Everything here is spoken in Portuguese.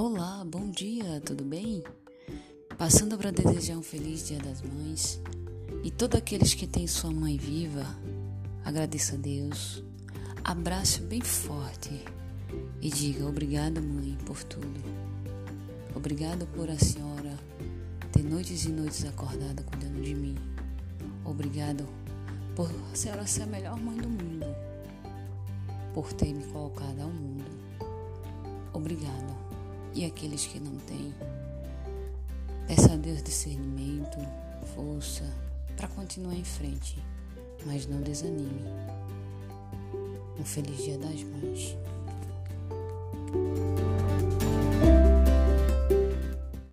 Olá, bom dia, tudo bem? Passando para desejar um feliz Dia das Mães e todos aqueles que têm sua mãe viva, agradeça a Deus, abrace bem forte e diga obrigado, mãe, por tudo. Obrigado por a senhora ter noites e noites acordada cuidando de mim. Obrigado por a senhora ser a melhor mãe do mundo, por ter me colocado ao mundo. Obrigado. E aqueles que não têm, peça a Deus discernimento, força para continuar em frente, mas não desanime. Um feliz Dia das Mães.